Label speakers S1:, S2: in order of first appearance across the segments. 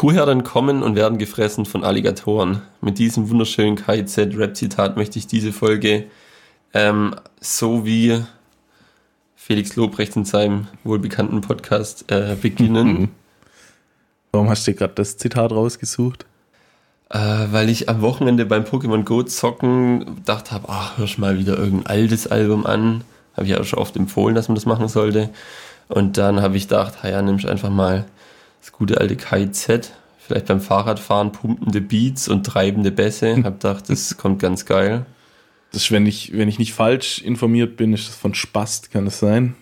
S1: Kuhherden kommen und werden gefressen von Alligatoren. Mit diesem wunderschönen KIZ-Rap-Zitat möchte ich diese Folge ähm, so wie Felix Lobrecht in seinem wohlbekannten Podcast äh, beginnen.
S2: Warum hast du dir gerade das Zitat rausgesucht?
S1: Äh, weil ich am Wochenende beim Pokémon Go zocken gedacht habe, ach, hörst mal wieder irgendein altes Album an. Habe ich ja auch schon oft empfohlen, dass man das machen sollte. Und dann habe ich gedacht, ja, nimmst einfach mal das gute alte KIZ, vielleicht beim Fahrradfahren pumpende Beats und treibende Bässe. Hab gedacht, das kommt ganz geil.
S2: Das ist, wenn ich, wenn ich nicht falsch informiert bin, ist das von Spast, kann das sein?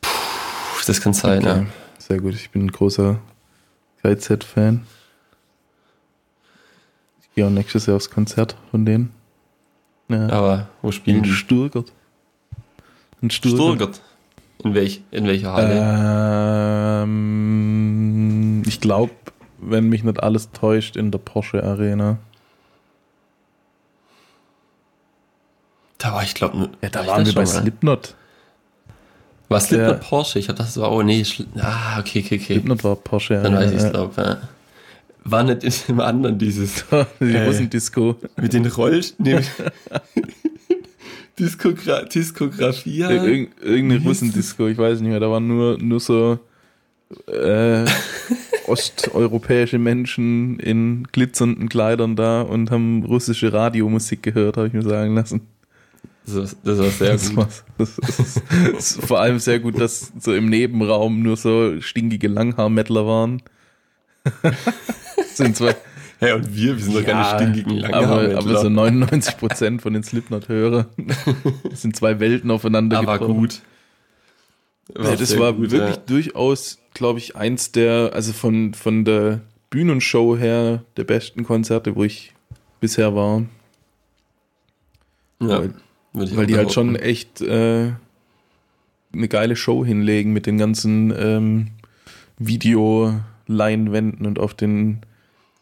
S1: Puh, das kann sein, okay. ja.
S2: Sehr gut, ich bin ein großer KZ-Fan. Ich gehe auch nächstes Jahr aufs Konzert von denen.
S1: Ja. Aber wo spielen
S2: die? In Sturgert.
S1: In Sturgert. Sturgert. In, welch, in welcher
S2: Halle? Ähm, ich glaube, wenn mich nicht alles täuscht, in der Porsche Arena.
S1: Da war ich glaube,
S2: ja, da waren wir bei Slipknot.
S1: War Slipknot ja. Porsche? Ich hatte das war, oh nee, ah, okay, okay, okay.
S2: Slipknot war Porsche.
S1: Dann weiß ich es, glaube ja. War nicht im anderen dieses.
S2: Die äh, Russendisco.
S1: Mit den Roll... Nee, Diskogra Diskografie.
S2: Irg irgendeine Russendisco, ich weiß nicht mehr. Da waren nur, nur so äh, osteuropäische Menschen in glitzernden Kleidern da und haben russische Radiomusik gehört, habe ich mir sagen lassen.
S1: Das, das war sehr das gut. War,
S2: das, das, das, ist, vor allem sehr gut, dass so im Nebenraum nur so stinkige Langhaar-Mettler waren.
S1: sind zwei. Hey, und wir, wir sind ja, doch keine stinkigen
S2: Langhaar-Mettler. Aber, aber so 99% von den Slipknot-Hörern sind zwei Welten aufeinander
S1: Aber gebrochen. gut.
S2: War ja, das war gut, wirklich ja. durchaus, glaube ich, eins der, also von, von der Bühnenshow her, der besten Konzerte, wo ich bisher war. Ja. Weil, weil die halt schon echt äh, eine geile Show hinlegen mit den ganzen ähm, Videoleinwänden und auf den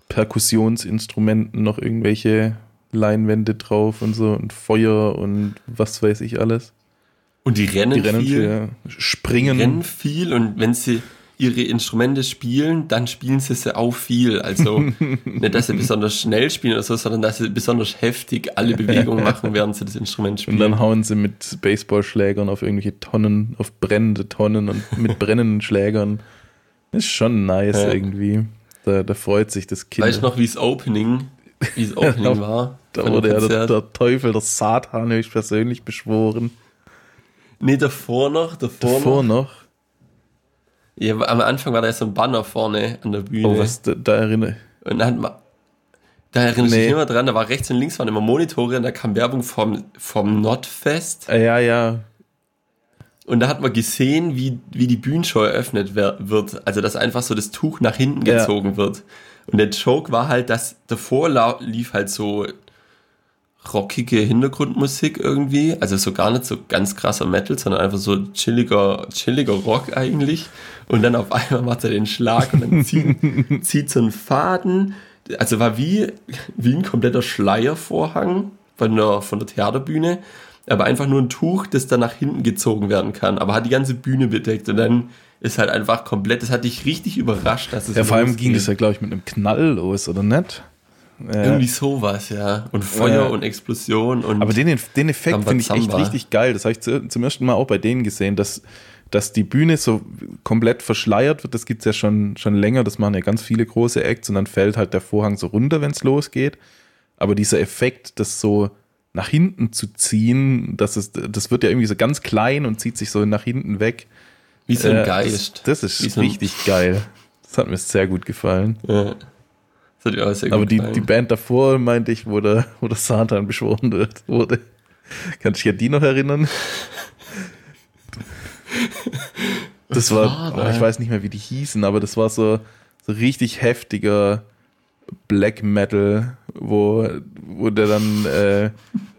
S2: Perkussionsinstrumenten noch irgendwelche Leinwände drauf und so und Feuer und was weiß ich alles.
S1: Und die rennen, die rennen viel, viel
S2: springen.
S1: Die rennen viel und wenn sie ihre Instrumente spielen, dann spielen sie sie auch viel. Also nicht, dass sie besonders schnell spielen oder so, sondern dass sie besonders heftig alle Bewegungen machen, während sie das Instrument spielen.
S2: Und dann hauen sie mit Baseballschlägern auf irgendwelche Tonnen, auf brennende Tonnen und mit brennenden Schlägern. Ist schon nice ja. irgendwie. Da, da freut sich das Kind.
S1: Weißt du noch, wie es Opening, wie es Opening war?
S2: Da wurde ja der, der, Teufel, der Satan, höchst persönlich beschworen.
S1: Nee, davor noch, davor,
S2: davor noch. noch
S1: ja, am Anfang war da so ein Banner vorne an der Bühne.
S2: Oh, was, da, da erinnere ich.
S1: Und dann hat da erinnere ich nee. mich immer dran, da war rechts und links waren immer Monitore und da kam Werbung vom, vom Notfest.
S2: Ah, ja, ja.
S1: Und da hat man gesehen, wie, wie die Bühnenshow eröffnet wird. Also, dass einfach so das Tuch nach hinten gezogen ja. wird. Und der Joke war halt, dass davor lief halt so rockige Hintergrundmusik irgendwie. Also so gar nicht so ganz krasser Metal, sondern einfach so chilliger, chilliger Rock eigentlich. Und dann auf einmal macht er den Schlag und dann zieht, zieht so ein Faden. Also war wie, wie ein kompletter Schleiervorhang von der, von der Theaterbühne. Aber einfach nur ein Tuch, das dann nach hinten gezogen werden kann. Aber hat die ganze Bühne bedeckt. Und dann ist halt einfach komplett, das hat dich richtig überrascht, dass es.
S2: Ja, vor allem ging das ja, glaube ich, mit einem Knall los, oder nicht?
S1: Ja. Irgendwie sowas, ja. Und Feuer ja. und Explosion und.
S2: Aber den, den Effekt finde ich echt richtig geil. Das habe ich zu, zum ersten Mal auch bei denen gesehen, dass, dass die Bühne so komplett verschleiert wird. Das gibt es ja schon, schon länger. Das machen ja ganz viele große Acts und dann fällt halt der Vorhang so runter, wenn es losgeht. Aber dieser Effekt, das so nach hinten zu ziehen, das, ist, das wird ja irgendwie so ganz klein und zieht sich so nach hinten weg.
S1: Wie so ein äh, Geist.
S2: Das, das ist richtig geil. Das hat mir sehr gut gefallen. Ja. Aber die, die Band davor, meinte ich, wo der, wo der Satan beschworen wird, wurde. Kannst du dich an die noch erinnern? Das war, war oh, ich weiß nicht mehr, wie die hießen, aber das war so, so richtig heftiger Black Metal, wo, wo der dann äh,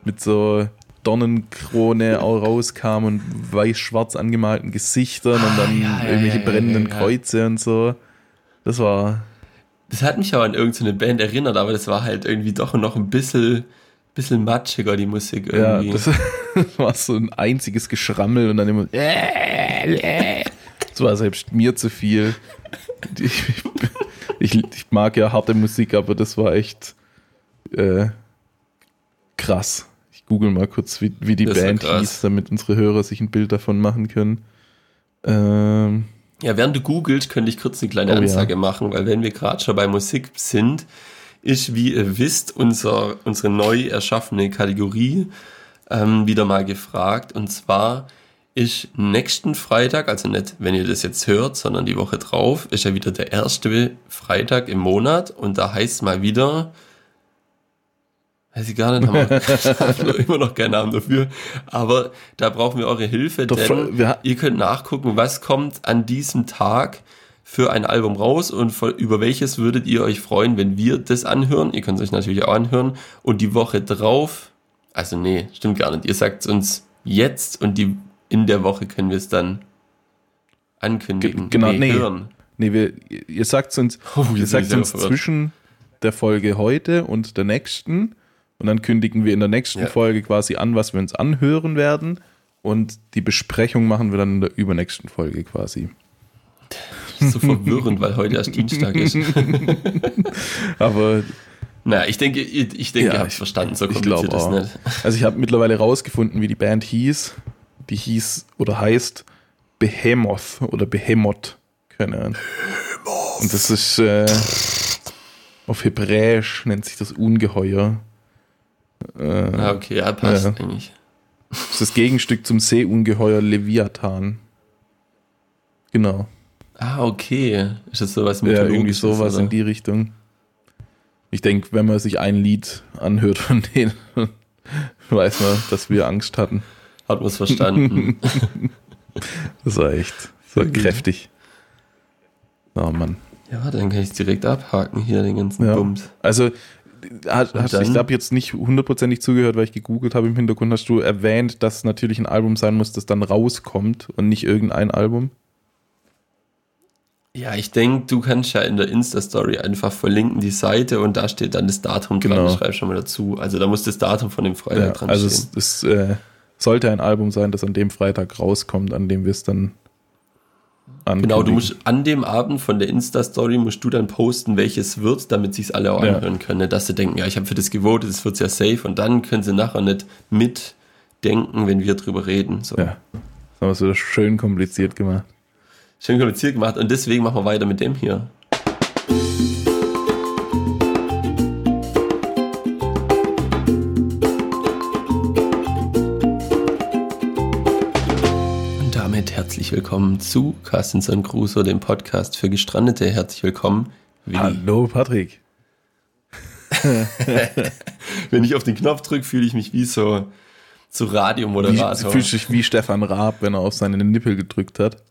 S2: mit so Dornenkrone auch rauskam und weiß-schwarz angemalten Gesichtern ah, und dann ja, ja, irgendwelche ja, brennenden Kreuze und so. Das war,
S1: das hat mich auch an irgendeine Band erinnert, aber das war halt irgendwie doch noch ein bisschen, bisschen matschiger, die Musik irgendwie.
S2: Ja, das war so ein einziges Geschrammel und dann immer Es war selbst mir zu viel. Ich, ich, ich, mag ja harte Musik, aber das war echt äh, krass. Ich google mal kurz, wie, wie die das Band hieß, damit unsere Hörer sich ein Bild davon machen können. Ähm,
S1: ja, während du googelst, könnte ich kurz eine kleine oh, Ansage ja. machen, weil wenn wir gerade schon bei Musik sind, ist, wie ihr wisst, unser, unsere neu erschaffene Kategorie ähm, wieder mal gefragt. Und zwar ist nächsten Freitag, also nicht, wenn ihr das jetzt hört, sondern die Woche drauf, ist ja wieder der erste Freitag im Monat und da heißt mal wieder, weiß ich gar nicht, haben wir immer noch keinen Namen dafür, aber da brauchen wir eure Hilfe, Doch, denn ihr könnt nachgucken, was kommt an diesem Tag für ein Album raus und über welches würdet ihr euch freuen, wenn wir das anhören. Ihr könnt es euch natürlich auch anhören und die Woche drauf, also nee, stimmt gar nicht, ihr sagt es uns jetzt und die in der Woche können wir es dann ankündigen.
S2: G genau, nee, nee. Hören. Nee, wir, ihr sagt uns, oh, ihr sagt uns zwischen der Folge heute und der nächsten und dann kündigen wir in der nächsten ja. Folge quasi an, was wir uns anhören werden und die Besprechung machen wir dann in der übernächsten Folge quasi.
S1: so verwirrend, weil heute erst Dienstag ist.
S2: Aber
S1: naja, ich denke, ich denke, ja, ihr habt es verstanden, so kompliziert ist nicht.
S2: Also ich habe mittlerweile rausgefunden, wie die Band hieß die hieß oder heißt Behemoth oder Behemoth. Keine Ahnung. Und das ist äh, auf Hebräisch nennt sich das Ungeheuer.
S1: Äh, ah, okay, ja, passt äh, eigentlich.
S2: Das ist das Gegenstück zum Seeungeheuer Leviathan. Genau.
S1: Ah, okay. Ist das sowas
S2: mit Ja, irgendwie sowas oder? in die Richtung. Ich denke, wenn man sich ein Lied anhört von denen, weiß man, dass wir Angst hatten.
S1: Hat man es verstanden.
S2: das war echt so okay. kräftig. Oh Mann.
S1: Ja, dann kann ich es direkt abhaken hier, den ganzen ja. Bums.
S2: Also, hast, hast, ich habe jetzt nicht hundertprozentig zugehört, weil ich gegoogelt habe im Hintergrund. Hast du erwähnt, dass natürlich ein Album sein muss, das dann rauskommt und nicht irgendein Album?
S1: Ja, ich denke, du kannst ja in der Insta-Story einfach verlinken die Seite und da steht dann das Datum genau. dran. Schreib schon mal dazu. Also da muss das Datum von dem Freitag ja, dran
S2: also
S1: stehen.
S2: Also es, es äh, sollte ein Album sein, das an dem Freitag rauskommt, an dem wir es dann.
S1: Genau, du musst an dem Abend von der Insta-Story musst du dann posten, welches wird, damit sich alle auch anhören ja. können. Dass sie denken, ja, ich habe für das gewotet, es wird ja safe und dann können sie nachher nicht mitdenken, wenn wir drüber reden. So. Ja,
S2: das haben wir so schön kompliziert gemacht.
S1: Schön kompliziert gemacht und deswegen machen wir weiter mit dem hier. Herzlich willkommen zu Carstenson Crusoe, dem Podcast für Gestrandete. Herzlich willkommen.
S2: Willi. Hallo Patrick.
S1: Wenn ich auf den Knopf drücke, fühle ich mich wie so, so Radiomoderator.
S2: Fühlst du dich wie Stefan Raab, wenn er auf seine Nippel gedrückt hat?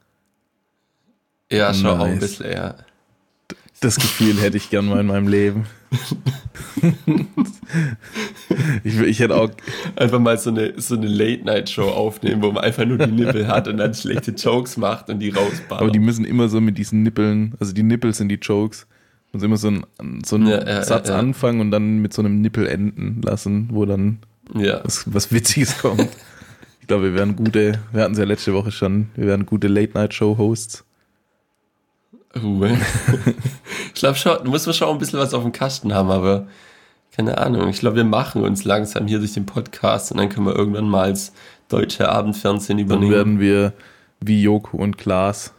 S1: Ja, schon nice. auch ein bisschen, ja.
S2: Das Gefühl hätte ich gern mal in meinem Leben. ich, ich hätte auch
S1: einfach mal so eine, so eine Late-Night-Show aufnehmen, wo man einfach nur die Nippel hat und dann schlechte Jokes macht und die rausballert.
S2: Aber die müssen immer so mit diesen Nippeln, also die Nippel sind die Jokes, muss immer so, ein, so einen ja, ja, Satz ja, anfangen und dann mit so einem Nippel enden lassen, wo dann was, was Witziges kommt. ich glaube, wir wären gute, wir hatten es ja letzte Woche schon, wir wären gute Late-Night-Show-Hosts.
S1: ich glaube schon, du musst schon ein bisschen was auf dem Kasten haben, aber keine Ahnung. Ich glaube, wir machen uns langsam hier durch den Podcast und dann können wir irgendwann mal als deutsche Abendfernsehen übernehmen.
S2: Dann werden wir wie Joko und Klaas.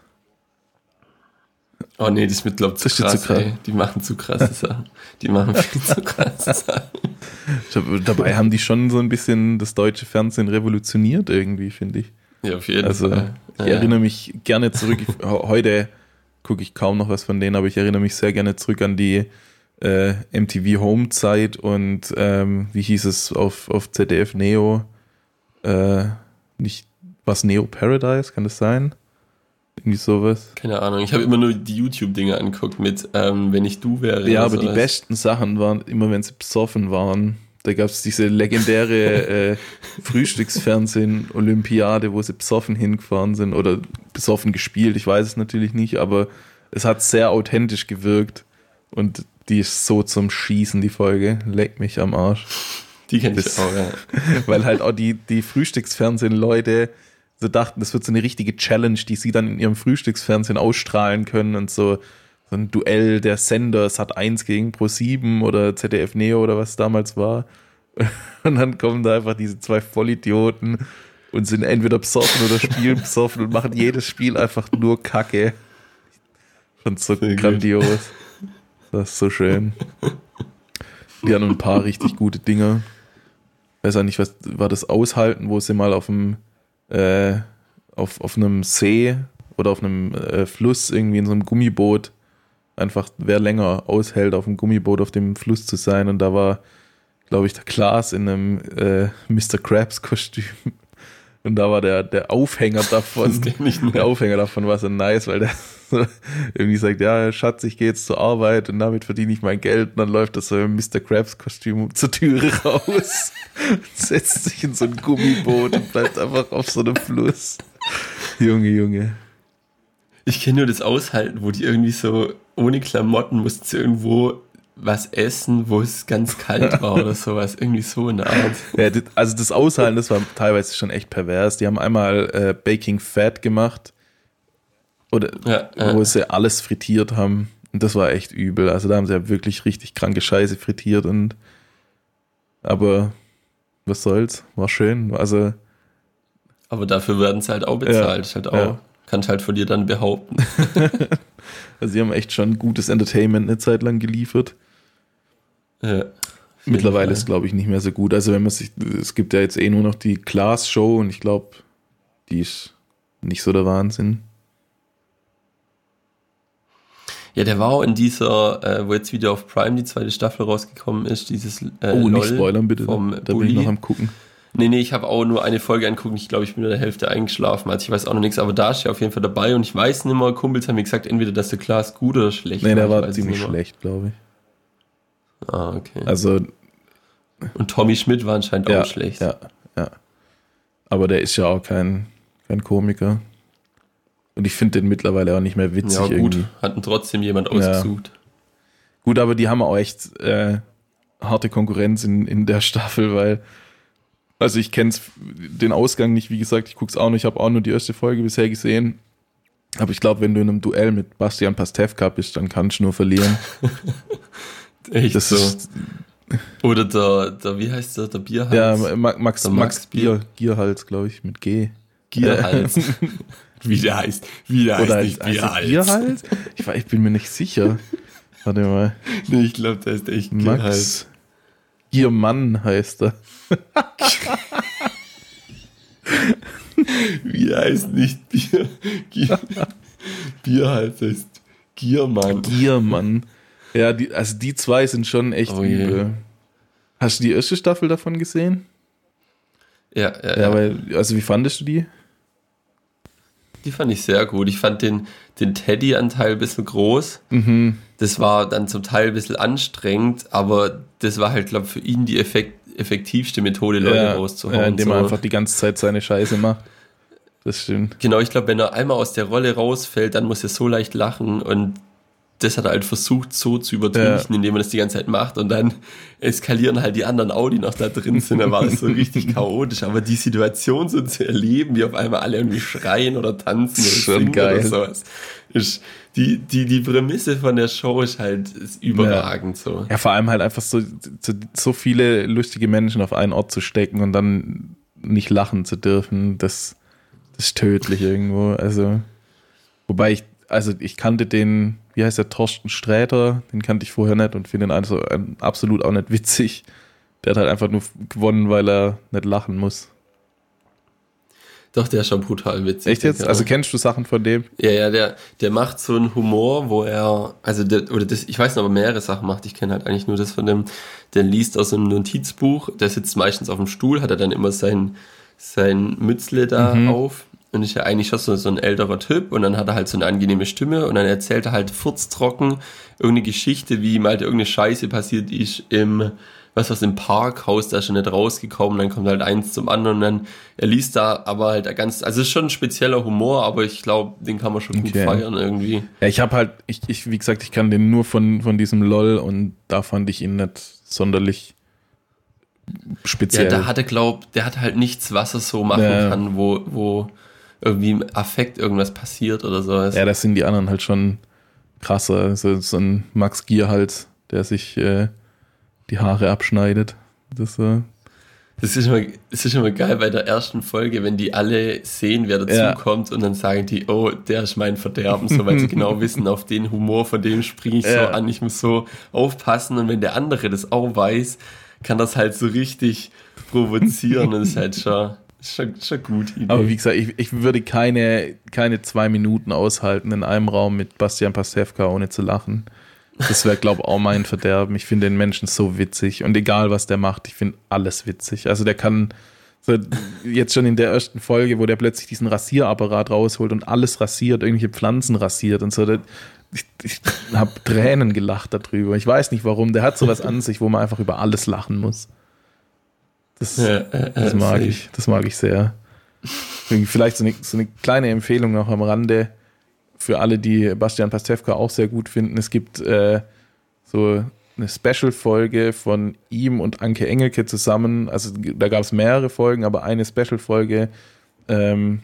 S1: Oh nee, das wird, glaube ich, zu krass, zu krass. Die machen zu krasse Sachen. Die machen viel zu krasse Sachen.
S2: Dabei haben die schon so ein bisschen das deutsche Fernsehen revolutioniert irgendwie, finde ich.
S1: Ja, auf jeden
S2: also,
S1: Fall.
S2: Ich ja. erinnere mich gerne zurück. Heute gucke ich kaum noch was von denen, aber ich erinnere mich sehr gerne zurück an die äh, MTV Home Zeit und ähm, wie hieß es auf, auf ZDF Neo? Äh, nicht was Neo Paradise, kann das sein? Irgendwie sowas.
S1: Keine Ahnung, ich habe immer nur die YouTube-Dinge angeguckt mit ähm, Wenn ich du wäre.
S2: Ja, aber sowas. die besten Sachen waren immer, wenn sie besoffen waren. Da gab es diese legendäre äh, Frühstücksfernsehen-Olympiade, wo sie besoffen hingefahren sind oder besoffen gespielt. Ich weiß es natürlich nicht, aber es hat sehr authentisch gewirkt. Und die ist so zum Schießen, die Folge. Leck mich am Arsch.
S1: Die kenne ich auch, ja.
S2: Weil halt auch die, die Frühstücksfernsehen-Leute sie dachten, das wird so eine richtige Challenge, die sie dann in ihrem Frühstücksfernsehen ausstrahlen können und so, so ein Duell der Sender Sat 1 gegen Pro 7 oder ZDF Neo oder was damals war. Und dann kommen da einfach diese zwei Vollidioten und sind entweder besoffen oder spielen besoffen und machen jedes Spiel einfach nur Kacke. Und so Sehr grandios. Gut. Das ist so schön. Die haben ein paar richtig gute Dinge. Weiß auch nicht, was war das Aushalten, wo sie mal auf dem äh, auf, auf einem See oder auf einem äh, Fluss irgendwie in so einem Gummiboot einfach, wer länger aushält, auf einem Gummiboot auf dem Fluss zu sein. Und da war, glaube ich, der Klaas in einem äh, Mr. Krabs-Kostüm. Und da war der, der Aufhänger davon, der Aufhänger davon war so nice, weil der irgendwie sagt, ja, Schatz, ich gehe jetzt zur Arbeit und damit verdiene ich mein Geld. Und dann läuft das so im Mr. Krabs Kostüm zur Türe raus, setzt sich in so ein Gummiboot und bleibt einfach auf so einem Fluss. Junge, Junge.
S1: Ich kenne nur das Aushalten, wo die irgendwie so ohne Klamotten mussten irgendwo was essen, wo es ganz kalt war oder sowas. Irgendwie so in der Art.
S2: Ja, also das Aushalten, das war teilweise schon echt pervers. Die haben einmal äh, Baking Fat gemacht oder ja, ja. wo sie alles frittiert haben. Und das war echt übel. Also da haben sie ja wirklich richtig kranke Scheiße frittiert und aber was soll's, war schön. Also
S1: aber dafür werden sie halt auch bezahlt. Ja, halt auch, ja. Kannst halt von dir dann behaupten.
S2: also sie haben echt schon gutes Entertainment eine Zeit lang geliefert. Ja, Mittlerweile ist glaube ich nicht mehr so gut. Also wenn man sich, es gibt ja jetzt eh nur noch die Class Show und ich glaube, die ist nicht so der Wahnsinn.
S1: Ja, der war auch in dieser, äh, wo jetzt wieder auf Prime die zweite Staffel rausgekommen ist, dieses äh,
S2: Oh, nicht spoilern bitte, vom
S1: da bin ich noch am gucken. Nee, nee, ich habe auch nur eine Folge angucken. Ich glaube, ich bin in der Hälfte eingeschlafen. Also ich weiß auch noch nichts, aber da ist ja auf jeden Fall dabei und ich weiß nicht mehr, Kumpels haben mir gesagt, entweder dass der Klaas gut oder schlecht
S2: Nee, der war ziemlich schlecht, glaube
S1: ich. Ah, okay.
S2: Also.
S1: Und Tommy Schmidt war anscheinend
S2: ja,
S1: auch schlecht.
S2: Ja, ja. Aber der ist ja auch kein, kein Komiker. Und ich finde den mittlerweile auch nicht mehr witzig. Ja, gut, irgendwie.
S1: hatten trotzdem jemand ausgesucht. Ja.
S2: Gut, aber die haben auch echt äh, harte Konkurrenz in, in der Staffel, weil, also ich kenne den Ausgang nicht, wie gesagt, ich gucke es auch nicht, ich habe auch nur die erste Folge bisher gesehen. Aber ich glaube, wenn du in einem Duell mit Bastian Pastewka bist, dann kannst du nur verlieren.
S1: echt das so. Ist, Oder der, der, wie heißt der, der Bierhals?
S2: Ja, Max, Max, Max Bier, Gierhals, glaube ich, mit G.
S1: Gierhals. Wie der heißt. Wie der
S2: Oder heißt nicht Bierhals. Bierhals? Ich, ich bin mir nicht sicher. Warte mal.
S1: Nee, ich glaube, der ist echt
S2: Max Gierhals. Giermann heißt er.
S1: Wie heißt nicht Bier? Gier, Bierhals heißt Giermann.
S2: Giermann. Ja, die, also die zwei sind schon echt oh übel. Hast du die erste Staffel davon gesehen?
S1: Ja, ja, ja.
S2: ja. Weil, also wie fandest du die?
S1: Die fand ich sehr gut. Ich fand den, den Teddy-Anteil ein bisschen groß.
S2: Mhm.
S1: Das war dann zum Teil ein bisschen anstrengend, aber das war halt, glaube ich, für ihn die effekt, effektivste Methode, Leute ja, rauszuhauen. Ja,
S2: indem so. er einfach die ganze Zeit seine Scheiße macht. Das stimmt.
S1: Genau, ich glaube, wenn er einmal aus der Rolle rausfällt, dann muss er so leicht lachen und das hat er halt versucht so zu übertünchen, ja. indem er das die ganze Zeit macht und dann eskalieren halt die anderen Audi noch da drin sind. Dann war das so richtig chaotisch. Aber die Situation so zu erleben, wie auf einmal alle irgendwie schreien oder tanzen oder
S2: Schon singen geil. oder
S1: sowas, ist die, die, die Prämisse von der Show ist halt ist überragend
S2: ja.
S1: so.
S2: Ja, vor allem halt einfach so, so viele lustige Menschen auf einen Ort zu stecken und dann nicht lachen zu dürfen, das, das ist tödlich irgendwo. Also, wobei ich, also ich kannte den, wie heißt der, Torsten Sträter, den kannte ich vorher nicht und finde ihn also absolut auch nicht witzig. Der hat halt einfach nur gewonnen, weil er nicht lachen muss.
S1: Doch, der ist schon brutal witzig.
S2: Echt jetzt? Also kennst du Sachen von dem?
S1: Ja, ja, der, der macht so einen Humor, wo er, also der, oder das, ich weiß nicht, ob er mehrere Sachen macht. Ich kenne halt eigentlich nur das von dem, der liest aus einem Notizbuch, der sitzt meistens auf dem Stuhl, hat er dann immer sein, sein Mützle da mhm. auf und ist ja eigentlich schon so, so ein älterer Typ und dann hat er halt so eine angenehme Stimme und dann erzählt er halt furztrocken irgendeine Geschichte, wie ihm halt irgendeine Scheiße passiert ist im, was was im Parkhaus, da ist schon nicht rausgekommen, dann kommt halt eins zum anderen und dann, er liest da aber halt ganz, also es ist schon ein spezieller Humor, aber ich glaube, den kann man schon gut feiern irgendwie.
S2: Ja, ich habe halt, ich, ich, wie gesagt, ich kann den nur von, von diesem LOL und da fand ich ihn nicht sonderlich speziell. Ja,
S1: da hat er glaubt, der hat halt nichts, was er so machen ja. kann, wo, wo, irgendwie im Affekt irgendwas passiert oder sowas.
S2: Ja, das sind die anderen halt schon krasser. So, so ein Max Gierhals, der sich äh, die Haare abschneidet. Das, äh,
S1: das ist, immer, das ist immer geil bei der ersten Folge, wenn die alle sehen, wer dazukommt ja. und dann sagen die, oh, der ist mein Verderben, so weil sie genau wissen, auf den Humor von dem springe ich ja. so an, ich muss so aufpassen und wenn der andere das auch weiß, kann das halt so richtig provozieren und ist halt schon, schon, schon gut.
S2: Idee. Aber wie gesagt, ich, ich würde keine, keine zwei Minuten aushalten in einem Raum mit Bastian Pastewka, ohne zu lachen. Das wäre, glaube ich, auch mein Verderben. Ich finde den Menschen so witzig und egal, was der macht, ich finde alles witzig. Also der kann so jetzt schon in der ersten Folge, wo der plötzlich diesen Rasierapparat rausholt und alles rasiert, irgendwelche Pflanzen rasiert und so. Ich, ich habe Tränen gelacht darüber. Ich weiß nicht warum. Der hat sowas an sich, wo man einfach über alles lachen muss. Das, ja, äh, das mag ich. Das mag ich sehr. Vielleicht so eine, so eine kleine Empfehlung noch am Rande für alle, die Bastian Pastewka auch sehr gut finden. Es gibt äh, so eine Special-Folge von ihm und Anke Engelke zusammen. Also da gab es mehrere Folgen, aber eine Special-Folge, ähm,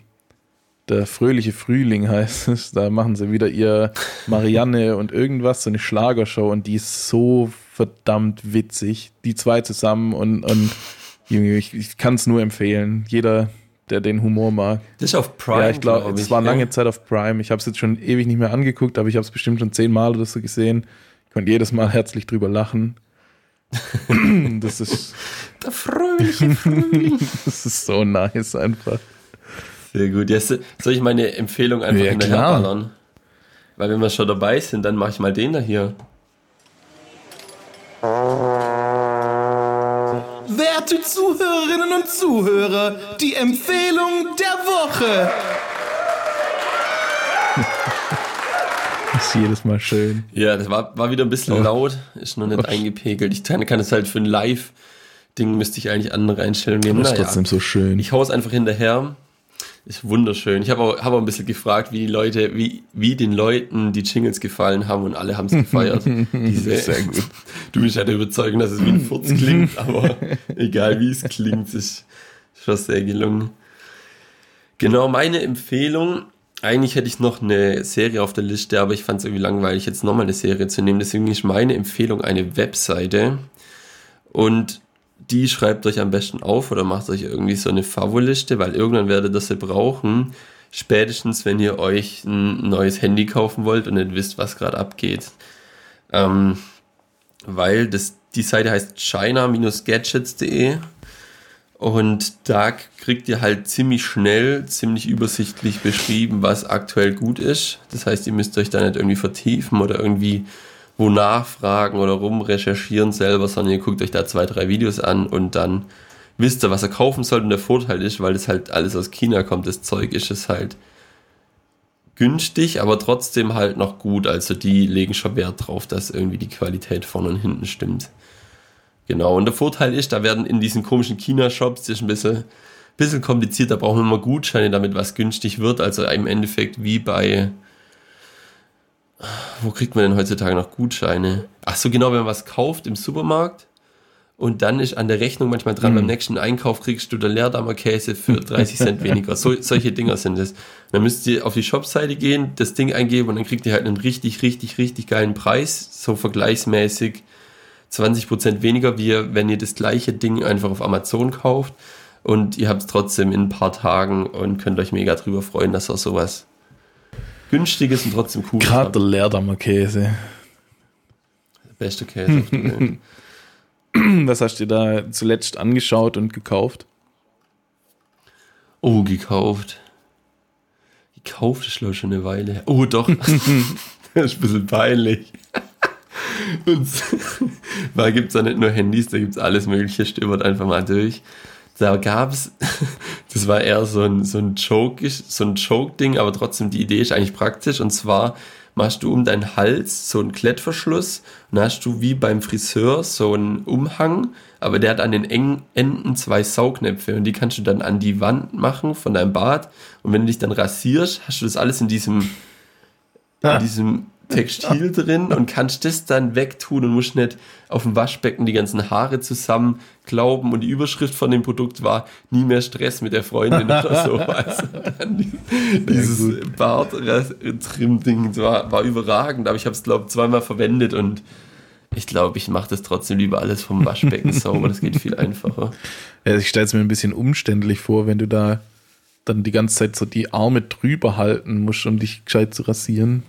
S2: der fröhliche Frühling heißt es. Da machen sie wieder ihr Marianne und irgendwas, so eine Schlagershow und die ist so verdammt witzig. Die zwei zusammen und, und ich, ich kann es nur empfehlen. Jeder, der den Humor mag.
S1: Das ist auf Prime.
S2: Ja, ich glaube, glaub es war lange Zeit auf Prime. Ich habe es jetzt schon ewig nicht mehr angeguckt, aber ich habe es bestimmt schon zehnmal oder so gesehen. Ich konnte jedes Mal herzlich drüber lachen. das ist.
S1: Der fröhliche Frühling.
S2: das ist so nice einfach.
S1: Sehr gut. Jetzt soll ich meine Empfehlung einfach ja, hinterher ballern? Weil wenn wir schon dabei sind, dann mache ich mal den da hier.
S3: Werte Zuhörerinnen und Zuhörer, die Empfehlung der Woche.
S2: Das ist jedes Mal schön.
S1: Ja, das war, war wieder ein bisschen oh. laut, ist noch nicht oh. eingepegelt. Ich kann, kann es halt für ein Live-Ding müsste ich eigentlich andere Einstellungen nehmen.
S2: Das ist naja, trotzdem so schön.
S1: Ich hau es einfach hinterher. Ist wunderschön. Ich habe auch, hab auch ein bisschen gefragt, wie die Leute, wie, wie den Leuten die Jingles gefallen haben und alle haben es gefeiert. Diese, Sehr gut. Du bist ja der Überzeugung, dass es wie ein Furz klingt, aber egal wie es klingt, ist schon sehr gelungen. Genau, meine Empfehlung. Eigentlich hätte ich noch eine Serie auf der Liste, aber ich fand es irgendwie langweilig, jetzt nochmal eine Serie zu nehmen. Deswegen ist meine Empfehlung eine Webseite. Und die schreibt euch am besten auf oder macht euch irgendwie so eine Favoliste, weil irgendwann werdet ihr sie brauchen. Spätestens, wenn ihr euch ein neues Handy kaufen wollt und nicht wisst, was gerade abgeht. Ähm, weil das, die Seite heißt china-gadgets.de und da kriegt ihr halt ziemlich schnell, ziemlich übersichtlich beschrieben, was aktuell gut ist. Das heißt, ihr müsst euch da nicht irgendwie vertiefen oder irgendwie wo nachfragen oder rumrecherchieren selber, sondern ihr guckt euch da zwei, drei Videos an und dann wisst ihr, was ihr kaufen sollt. Und der Vorteil ist, weil das halt alles aus China kommt, das Zeug ist es halt günstig, aber trotzdem halt noch gut. Also die legen schon Wert drauf, dass irgendwie die Qualität vorne und hinten stimmt. Genau, und der Vorteil ist, da werden in diesen komischen China-Shops, das ist ein bisschen, bisschen kompliziert, da brauchen wir immer Gutscheine, damit was günstig wird. Also im Endeffekt wie bei wo kriegt man denn heutzutage noch Gutscheine? Ach so, genau, wenn man was kauft im Supermarkt und dann ist an der Rechnung manchmal dran, mhm. beim nächsten Einkauf kriegst du der Leerdammer Käse für 30 Cent weniger. So, solche Dinger sind es. Dann müsst ihr auf die Shopseite gehen, das Ding eingeben und dann kriegt ihr halt einen richtig, richtig, richtig geilen Preis, so vergleichsmäßig 20% weniger, wie wenn ihr das gleiche Ding einfach auf Amazon kauft und ihr habt es trotzdem in ein paar Tagen und könnt euch mega drüber freuen, dass ihr sowas günstiges und trotzdem cool.
S2: Gerade der Leerdammer Käse.
S1: Der beste Käse auf der Welt.
S2: Was hast du da zuletzt angeschaut und gekauft?
S1: Oh, gekauft. Gekauft ist, glaube ich, schon eine Weile. Oh, doch. das ist ein bisschen peinlich. Und da gibt es ja nicht nur Handys, da gibt es alles Mögliche, stöbert einfach mal durch da gab es, das war eher so ein, so ein Joke, so ein Joke-Ding, aber trotzdem die Idee ist eigentlich praktisch. Und zwar machst du um deinen Hals so einen Klettverschluss und hast du wie beim Friseur so einen Umhang, aber der hat an den engen Enden zwei Saugnäpfe und die kannst du dann an die Wand machen von deinem Bad. Und wenn du dich dann rasierst, hast du das alles in diesem, ah. in diesem Textil drin und kannst das dann wegtun und musst nicht auf dem Waschbecken die ganzen Haare zusammenklauben und die Überschrift von dem Produkt war nie mehr Stress mit der Freundin oder so. Also dann dieses Bart-Trim-Ding war, war überragend, aber ich habe es glaube ich zweimal verwendet und ich glaube, ich mache das trotzdem lieber alles vom Waschbecken sauber, das geht viel einfacher.
S2: Ja, ich stelle es mir ein bisschen umständlich vor, wenn du da dann die ganze Zeit so die Arme drüber halten musst, um dich gescheit zu rasieren.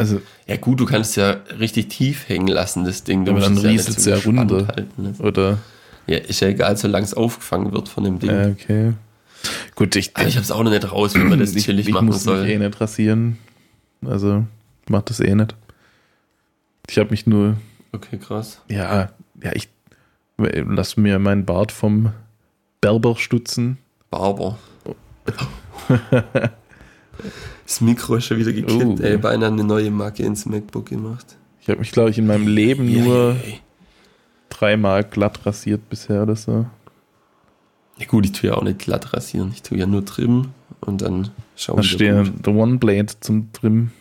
S1: Also, ja gut, du kannst ja richtig tief hängen lassen, das Ding. Du
S2: aber dann rieselt es ja runter.
S1: Halten,
S2: Oder?
S1: Ja, ist ja egal, solange es aufgefangen wird von dem Ding.
S2: Ja, okay. Gut, ich,
S1: aber ich habe es auch noch nicht raus, wie man das
S2: ich,
S1: chillig
S2: ich
S1: machen
S2: muss
S1: soll.
S2: Mich eh nicht rasieren. Also, ich mach das eh nicht. Ich habe mich nur.
S1: Okay, krass.
S2: Ja, ja, ich lass mir meinen Bart vom Berber stutzen.
S1: Barber. das Mikro ist schon wieder gekippt,
S2: Oh.
S1: ey. Beinahe eine neue Marke ins MacBook gemacht.
S2: Ich habe mich, glaube ich, in meinem Leben
S1: Ja,
S2: nur dreimal glatt rasiert bisher oder so.
S1: Ja gut, ich tue ja auch nicht glatt rasieren. Ich tue ja nur trimmen und dann schauen
S2: Da
S1: wir
S2: steht The One Blade zum Trimmen.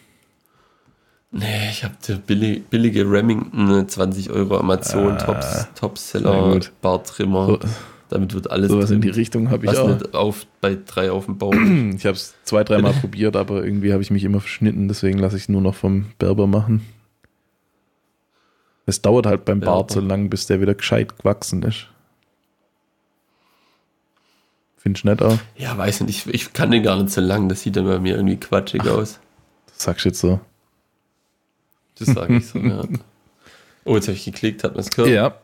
S1: Nee, ich habe der billige, billige Remington äh, 20 Euro Amazon
S2: Ah,
S1: Tops, Topseller
S2: gut.
S1: Barttrimmer.
S2: So,
S1: Damit wird alles
S2: sowas in die. Richtung habe ich auch.
S1: nicht auf, bei drei auf dem Bauch.
S2: Ich habe es zwei, dreimal probiert, aber irgendwie habe ich mich immer verschnitten, deswegen lasse ich es nur noch vom Berber machen. Es dauert halt beim Bart so
S1: Berber.
S2: lang, bis der wieder gescheit gewachsen ist. Findest du nicht auch?
S1: ja, weiß nicht, ich, ich kann den gar nicht so lang. Das sieht dann bei mir irgendwie quatschig aus.
S2: Das sagst du jetzt so.
S1: Das sage ich so, ja. Oh, jetzt habe ich geklickt, hat man es gehört?
S2: Ja.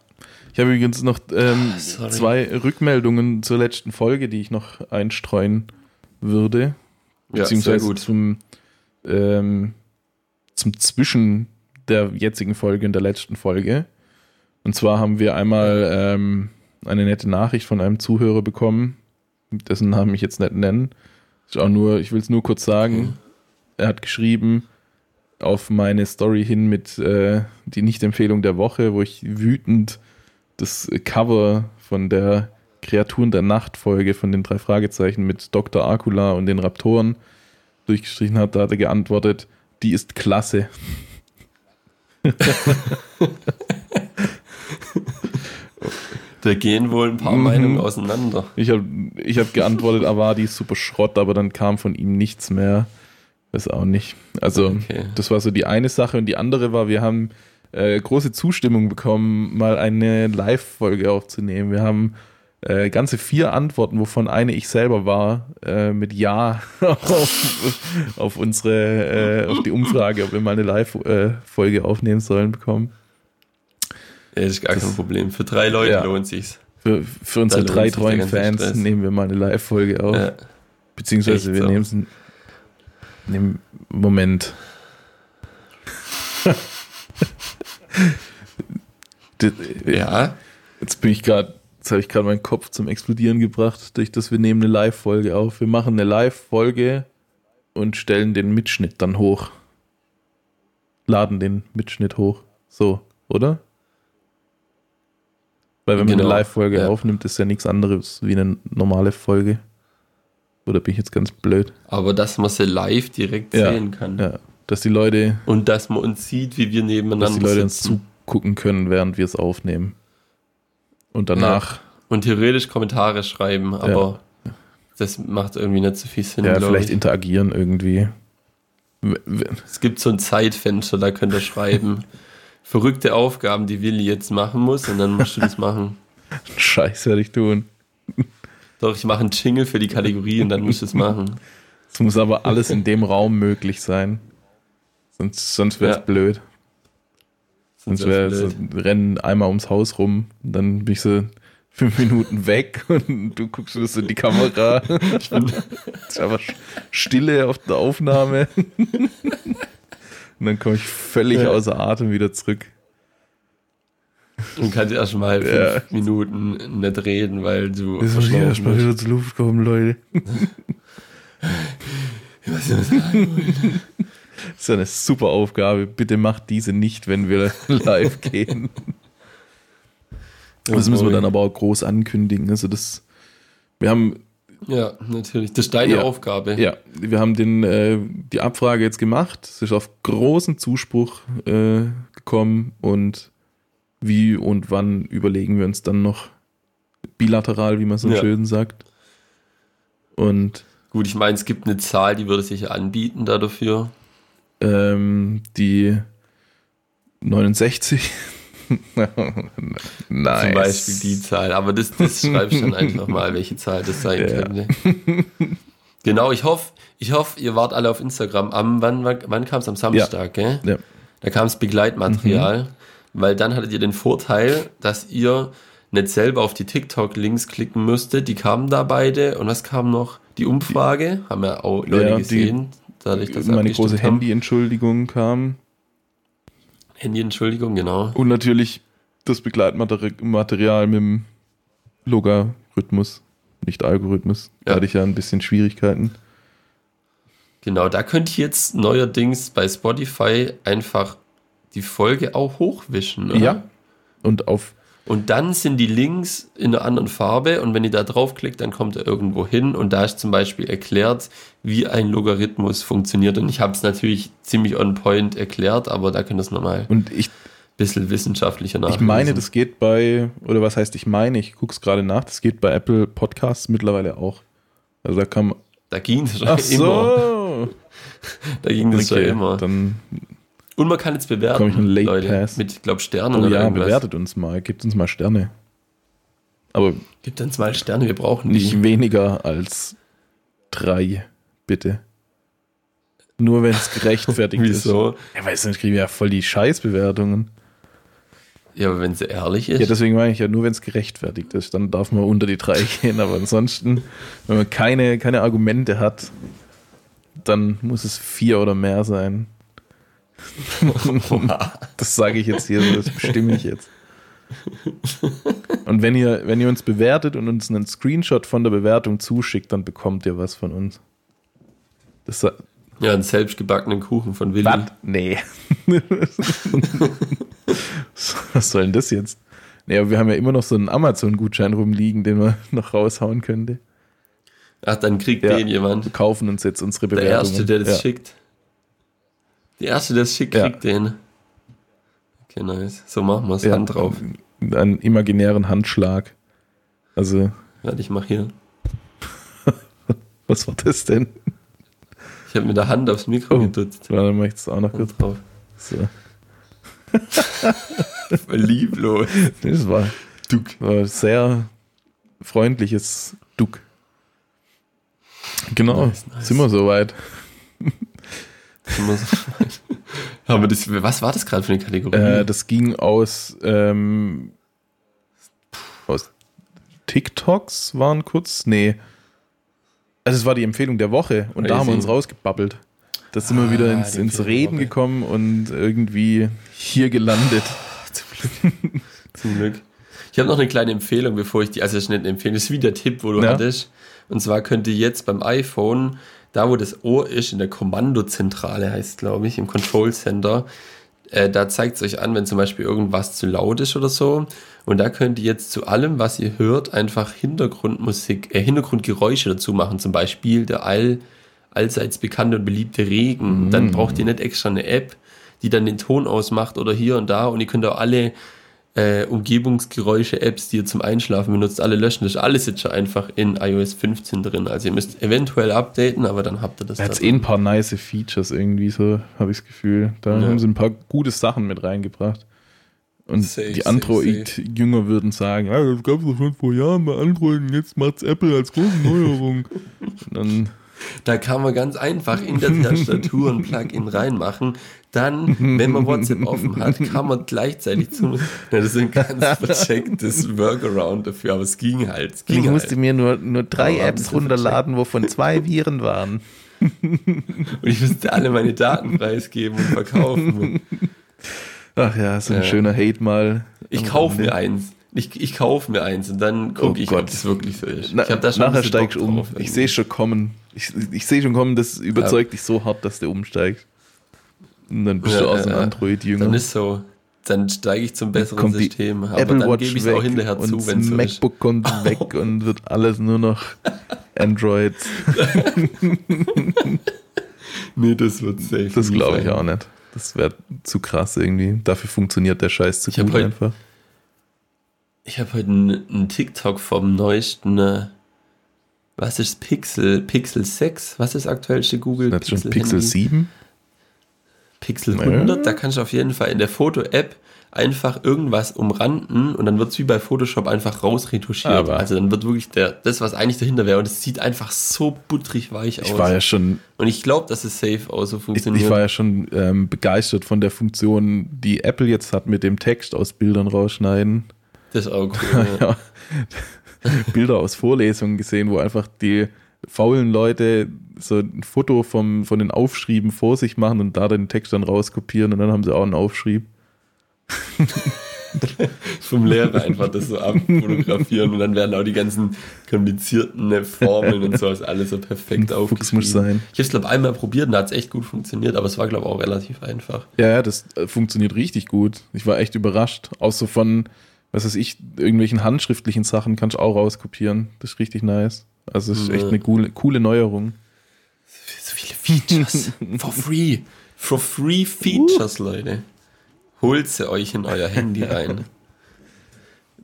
S2: Ich habe übrigens noch ähm,
S1: sorry.
S2: zwei Rückmeldungen zur letzten Folge, die ich noch einstreuen würde.
S1: ja sehr
S2: beziehungsweise
S1: gut.
S2: zum, ähm, zum Zwischen der jetzigen Folge und der letzten Folge. Und zwar haben wir einmal ähm, eine nette Nachricht von einem Zuhörer bekommen, dessen Namen ich jetzt nicht nennen. Ist auch nur, ich will es nur kurz sagen. Er hat geschrieben auf meine Story hin mit äh, die Nicht-Empfehlung der Woche, wo ich wütend das Cover von der Kreaturen der Nacht-Folge von den drei Fragezeichen mit Dr. Akula und den Raptoren durchgestrichen hat, da hat er geantwortet, die ist klasse.
S1: Da gehen wohl ein paar
S2: Mhm.
S1: Meinungen auseinander.
S2: Ich habe ich hab geantwortet, ah, war die ist super Schrott, aber dann kam von ihm nichts mehr. Weiß auch nicht. Also,
S1: Okay.
S2: das war so die eine Sache. Und die andere war, wir haben äh, große Zustimmung bekommen, mal eine Live-Folge aufzunehmen. Wir haben äh, ganze vier Antworten, wovon eine ich selber war, äh, mit Ja auf, auf unsere, äh, auf die Umfrage, ob wir mal eine Live-Folge aufnehmen sollen, bekommen.
S1: Ja, das ist gar
S2: Das-
S1: kein Problem. Für drei Leute
S2: Ja.
S1: lohnt sich's.
S2: Für, für unsere
S1: Da
S2: drei treuen Fans
S1: Stress.
S2: nehmen wir mal eine Live-Folge auf.
S1: Ja.
S2: Beziehungsweise
S1: Echt
S2: wir
S1: so.
S2: nehmen es in dem Moment.
S1: Ja.
S2: Jetzt bin ich gerade, jetzt habe ich gerade meinen Kopf zum Explodieren gebracht, durch das wir nehmen eine Live-Folge auf. Wir machen eine Live-Folge und stellen den Mitschnitt dann hoch. Laden den Mitschnitt hoch. So, oder? Weil wenn man
S1: Genau,
S2: eine Live-Folge
S1: ja.
S2: aufnimmt, ist ja nichts anderes wie eine normale Folge. Oder bin ich jetzt ganz blöd?
S1: Aber dass man sie live direkt
S2: Ja.
S1: sehen kann.
S2: Ja, dass die Leute,
S1: Und dass man uns sieht, wie wir nebeneinander
S2: dass die Leute uns zugucken können, während wir es aufnehmen. Und danach,
S1: Und theoretisch Kommentare schreiben, aber das macht irgendwie nicht so viel Sinn.
S2: ja, vielleicht
S1: ich.
S2: interagieren irgendwie.
S1: Es gibt so ein Zeitfenster, da könnt ihr schreiben. Verrückte Aufgaben, die Willi jetzt machen muss, und dann musst du das machen.
S2: Scheiß werde ich tun.
S1: Doch, ich mache einen Jingle für die Kategorie und dann musst du es machen.
S2: Es muss aber alles in dem Raum möglich sein. Sonst, sonst wäre es
S1: Ja.
S2: blöd. Sonst wäre so, rennen einmal ums Haus rum, dann bin ich so fünf Minuten weg und du guckst so in die Kamera. Ich ist einfach Stille auf der Aufnahme. Und dann komme ich völlig
S1: Ja.
S2: außer Atem wieder zurück.
S1: Und kannst erst mal fünf
S2: Ja.
S1: Minuten nicht reden, weil du
S2: Jetzt muss ich erstmal wieder zur Luft kommen, Leute.
S1: Was soll ich sagen?
S2: Das ist eine super Aufgabe. Bitte macht diese nicht, wenn wir live gehen. Das müssen wir dann aber auch groß ankündigen. Also das, wir haben
S1: Ja, natürlich. Das ist deine
S2: Ja.
S1: Aufgabe.
S2: Ja, wir haben den, äh, die Abfrage jetzt gemacht. Es ist auf großen Zuspruch äh, gekommen und wie und wann überlegen wir uns dann noch bilateral, wie man so
S1: Ja.
S2: schön sagt. Und
S1: Gut, ich meine, es gibt eine Zahl, die würde sich anbieten da dafür.
S2: Ähm, die 69. nice.
S1: Zum Beispiel die Zahl. Aber das, das schreibst dann einfach mal, welche Zahl das sein
S2: Ja.
S1: könnte. Genau, ich hoffe, ich hoffe, ihr wart alle auf Instagram. Am, wann wann, kam es? Am Samstag, gell?
S2: Ja.
S1: Da kam es Begleitmaterial, weil dann hattet ihr den Vorteil, dass ihr nicht selber auf die TikTok-Links klicken müsstet. Die kamen da beide. Und was kam noch? Die Umfrage, haben ja auch Leute
S2: Ja, die-
S1: gesehen. Dadurch, dass
S2: Meine große. Handy-Entschuldigung kam.
S1: Handy, Entschuldigung, genau.
S2: Und natürlich das Begleitmaterial mit dem Logarithmus, nicht Algorithmus. Da
S1: Ja.
S2: hatte ich ja ein bisschen Schwierigkeiten.
S1: Genau, da könnt ihr jetzt neuerdings bei Spotify einfach die Folge auch hochwischen. Oder?
S2: Ja. Und auf
S1: Und dann sind die Links in einer anderen Farbe und wenn ihr da draufklickt, dann kommt er irgendwo hin und da ist zum Beispiel erklärt, wie ein Logarithmus funktioniert. Und ich habe es natürlich ziemlich on point erklärt, aber da könnt ihr es nochmal ein
S2: ich,
S1: bisschen wissenschaftlicher
S2: ich
S1: nachlesen.
S2: meine, das geht bei, oder was heißt ich meine, ich gucke es gerade nach, das geht bei Apple Podcasts mittlerweile auch. Also da kann man.
S1: da ging es schon
S2: Ach
S1: immer.
S2: so!
S1: Da ging schon
S2: Okay,
S1: immer.
S2: dann
S1: Und man kann jetzt bewerten,
S2: Komm ich einen Late
S1: Leute,
S2: Pass.
S1: mit, glaube Sternen
S2: oh
S1: oder
S2: ja,
S1: irgendwas.
S2: bewertet uns mal, gebt uns mal Sterne. Aber
S1: Gibt uns mal Sterne, wir brauchen die.
S2: nicht weniger als drei, bitte. Nur wenn es gerechtfertigt ist.
S1: Wieso?
S2: Ja, weil sonst kriegen wir ja voll die Scheißbewertungen.
S1: Ja, aber wenn sie ehrlich ist.
S2: Ja, deswegen meine ich ja, nur wenn es gerechtfertigt ist, dann darf man unter die drei gehen. Aber ansonsten, wenn man keine, keine Argumente hat, dann muss es vier oder mehr sein. das sage ich jetzt hier, das bestimme ich jetzt. Und wenn ihr, wenn ihr uns bewertet und uns einen Screenshot von der Bewertung zuschickt, dann bekommt ihr was von uns. Das
S1: ja, einen selbstgebackenen Kuchen von Willi.
S2: was? Nee. Was soll denn das jetzt? Nee, aber wir haben ja immer noch so einen Amazon-Gutschein rumliegen, den man noch raushauen könnte.
S1: Ach, dann kriegt
S2: Ja.
S1: den jemand.
S2: Wir kaufen uns jetzt unsere
S1: Der
S2: Bewertungen.
S1: Erste, der das
S2: ja.
S1: schickt. Der Erste, der es schickt,
S2: Ja.
S1: kriegt den. Okay, nice. So machen wir es.
S2: Ja.
S1: Hand drauf.
S2: Einen imaginären Handschlag. Also,
S1: Warte, ich mach hier.
S2: was war das denn?
S1: Ich habe mit der Hand aufs Mikro
S2: Oh.
S1: gedutzt.
S2: Warte, dann mach ich das auch noch kurz.
S1: Drauf.
S2: So.
S1: Lieblos.
S2: Das war,
S1: Duck.
S2: war ein sehr freundliches Duck. Genau,
S1: Nice, nice.
S2: sind wir soweit.
S1: Aber das, was war das gerade für eine Kategorie?
S2: Äh, das ging aus, ähm, aus TikToks waren kurz, nee. Also es war die Empfehlung der Woche und da haben wir uns
S1: Crazy.
S2: rausgebabbelt. Da sind wir wieder
S1: Ah,
S2: ins, ins Reden gekommen und irgendwie hier gelandet.
S1: Zum Glück. Ich habe noch eine kleine Empfehlung, bevor ich die, also das ist nicht eine Empfehlung, das ist wie der Tipp, wo du
S2: Ja.
S1: hattest. Und zwar könnt ihr jetzt beim iPhone, da wo das Ohr ist, in der Kommandozentrale heißt glaube ich, im Control Center, äh, da zeigt es euch an, wenn zum Beispiel irgendwas zu laut ist oder so. Und da könnt ihr jetzt zu allem, was ihr hört, einfach Hintergrundmusik, äh, Hintergrundgeräusche dazu machen. Zum Beispiel der all, allseits bekannte und beliebte Regen. Dann braucht ihr nicht extra eine App, die dann den Ton ausmacht oder hier und da. Und ihr könnt auch alle äh, Umgebungsgeräusche-Apps, die ihr zum Einschlafen benutzt, alle löschen. Das ist alles jetzt schon einfach in iOS 15 drin. Also ihr müsst eventuell updaten, aber dann habt ihr das
S2: Da hat eh ein paar nice Features irgendwie, so habe ich das Gefühl. Da
S1: Ja.
S2: haben sie ein paar gute Sachen mit reingebracht. Und
S1: Safe,
S2: die Android-Jünger würden sagen, ja, das gab es doch schon vor Jahren bei Android und jetzt macht's Apple als große Neuerung. und dann
S1: Da kann man ganz einfach in der Tastatur ein Plugin reinmachen. Dann, wenn man WhatsApp offen hat, kann man gleichzeitig zum. Ja, das ist ein ganz verchecktes Workaround dafür, aber es ging halt. Es ging
S2: Ich musste
S1: halt.
S2: mir nur, nur drei
S1: Aber
S2: Apps runterladen, wovon zwei Viren waren.
S1: Und ich müsste alle meine Daten preisgeben und verkaufen.
S2: Ach ja, so ein
S1: Ja.
S2: schöner Hate mal.
S1: Ich kaufe mir eins. Ich, ich kaufe mir eins und dann
S2: Oh
S1: gucke ich, ob
S2: Gott.
S1: das wirklich so ist.
S2: Na,
S1: ich hab da schon
S2: nachher steigst du um.
S1: drauf
S2: Ich sehe schon kommen. Ich, ich sehe schon kommen, das überzeugt dich so hart, dass du umsteigst. Und dann bist
S1: Ja,
S2: du aus
S1: ja,
S2: dem
S1: ja.
S2: Android-Jünger.
S1: Dann ist so. dann steige ich zum besseren System. Aber
S2: Apple
S1: dann
S2: Watch
S1: gebe ich es auch hinterher
S2: und
S1: zu, wenn es so ist.
S2: MacBook kommt weg und wird alles nur noch Androids.
S1: Nee, das wird safe.
S2: Das glaube ich auch nicht. Das wäre zu krass irgendwie. Dafür funktioniert der Scheiß zu
S1: Ich
S2: gut einfach.
S1: Ich habe heute einen, einen TikTok vom neuesten, äh, was ist Pixel? Pixel 6? Was ist aktuellste Google?
S2: Ist schon Pixel
S1: Handy?
S2: 7.
S1: Pixel
S2: Ja.
S1: 100, da kannst du auf jeden Fall in der Foto-App einfach irgendwas umranden und dann wird es wie bei Photoshop einfach rausretuschiert.
S2: Aber-
S1: also dann wird wirklich der, das, was eigentlich dahinter wäre und es sieht einfach so butterig weich aus.
S2: Ich war ja schon,
S1: und ich glaube, dass es safe auch so
S2: ich,
S1: funktioniert.
S2: ich war ja schon ähm, begeistert von der Funktion, die Apple jetzt hat mit dem Text aus Bildern rausschneiden.
S1: das ist auch cool. ja.
S2: Bilder aus Vorlesungen gesehen, wo einfach die faulen Leute so ein Foto vom, von den Aufschrieben vor sich machen und da den Text dann rauskopieren und dann haben sie auch einen Aufschrieb.
S1: vom Lehrer einfach das so abfotografieren und dann werden auch die ganzen komplizierten Formeln und sowas alles so perfekt
S2: Ein
S1: aufgeschrieben.
S2: muss sein.
S1: Ich habe es, glaube einmal probiert und da hat es echt gut funktioniert, aber es war, glaube ich, auch relativ einfach.
S2: Ja, ja, das äh, funktioniert richtig gut. Ich war echt überrascht. Auch so von, was weiß ich, irgendwelchen handschriftlichen Sachen kannst du auch rauskopieren. Das ist richtig nice. Also es ist echt eine coole, coole Neuerung.
S1: So viele Features. For free. For free Features, Leute. Holt sie euch in euer Handy rein.